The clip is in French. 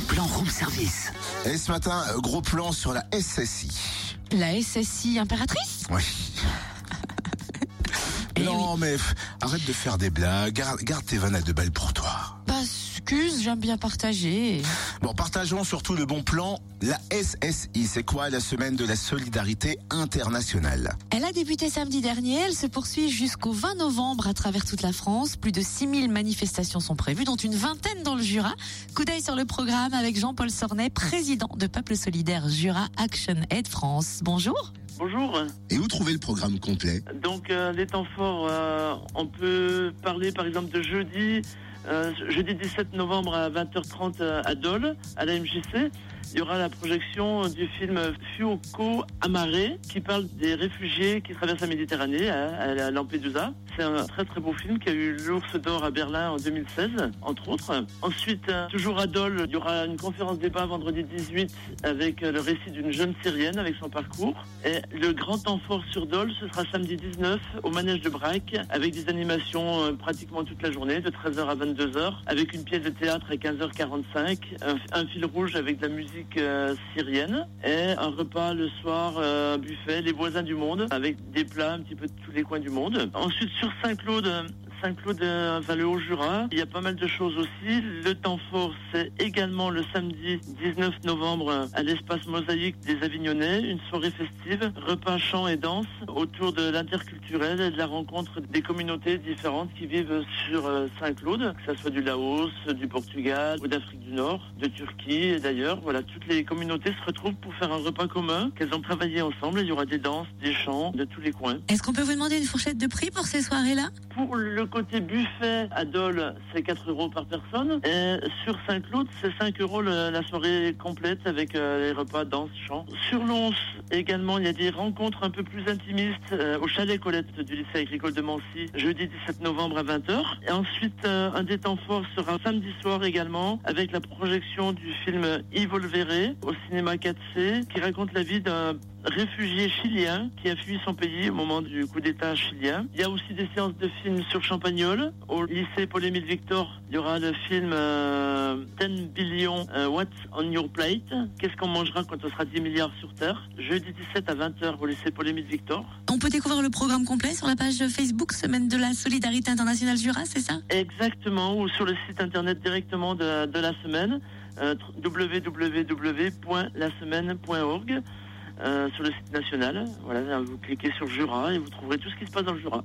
plan room service. Et ce matin, gros plan sur la SSI. La SSI impératrice Oui. Eh non, mais arrête de faire des blagues. Garde, garde tes vannes à deux balles pour toi. J'aime bien partager. Bon, partageons surtout le bon plan. La SSI, c'est quoi la semaine de la solidarité internationale? Elle a débuté samedi dernier, elle se poursuit jusqu'au 20 novembre à travers toute la France. Plus de 6000 manifestations sont prévues, dont une vingtaine dans le Jura. Coup d'œil sur le programme avec Jean-Paul Sornet, président de Peuple Solidaire Jura Action Aid France. Bonjour. Bonjour. Et où trouver le programme complet? Donc euh, les temps forts, euh, on peut parler par exemple de jeudi, euh, jeudi 17 novembre à 20h30 euh, à Dole, à la MJC. Il y aura la projection du film Fuoco Amaré qui parle des réfugiés qui traversent la Méditerranée à, Lampedusa. C'est un très très beau film qui a eu l'ours d'or à Berlin en 2016, entre autres. Ensuite, euh, toujours à Dole, il y aura une conférence débat vendredi 18 avec euh, le récit d'une jeune Syrienne avec son parcours. Et le grand temps fort sur Dole, ce sera samedi 19 au manège de Braque avec des animations euh, pratiquement toute la journée, de 13h à 22h, avec une pièce de théâtre à 15h45, un, un fil rouge avec de la musique euh, syrienne et un repas le soir, euh, un buffet, les voisins du monde, avec des plats un petit peu de tous les coins du monde. Ensuite, sur Saint-Claude, Saint-Claude, enfin le Haut-Jura. Il y a pas mal de choses aussi. Le temps fort, c'est également le samedi 19 novembre à l'espace mosaïque des Avignonnais, une soirée festive, repas, chant et danse autour de l'interculturel et de la rencontre des communautés différentes qui vivent sur euh, Saint-Claude, que ce soit du Laos, du Portugal ou d'Afrique du Nord, de Turquie et d'ailleurs. Voilà, toutes les communautés se retrouvent pour faire un repas commun qu'elles ont travaillé ensemble. Il y aura des danses, des chants de tous les coins. Est-ce qu'on peut vous demander une fourchette de prix pour ces soirées-là? Pour le côté buffet à Dole, c'est 4 euros par personne. Et sur Saint-Claude, c'est 5 euros la soirée complète avec euh, les repas, danse, chant. Sur Lons, également, il y a des rencontres un peu plus intimistes euh, au chalet Colette du lycée agricole de Mancy, jeudi 17 novembre à 20h. Et ensuite, euh, un des temps forts sera samedi soir également avec la projection du film Evolvere au cinéma 4C qui raconte la vie d'un réfugié chilien qui a fui son pays au moment du coup d'État chilien. Il y a aussi des séances de films sur Champagnol. Au lycée Paul-Émile Victor, il y aura le film euh, 10 billion euh, What's on your plate? Qu'est-ce qu'on mangera quand on sera 10 milliards sur Terre? Jeudi 17 à 20h au lycée Paul-Émile Victor. On peut découvrir le programme complet sur la page Facebook Semaine de la Solidarité Internationale Jura, c'est ça? Exactement, ou sur le site internet directement de, de la semaine, euh, www.lasemaine.org, sur le site national. Voilà, vous cliquez sur Jura et vous trouverez tout ce qui se passe dans le Jura.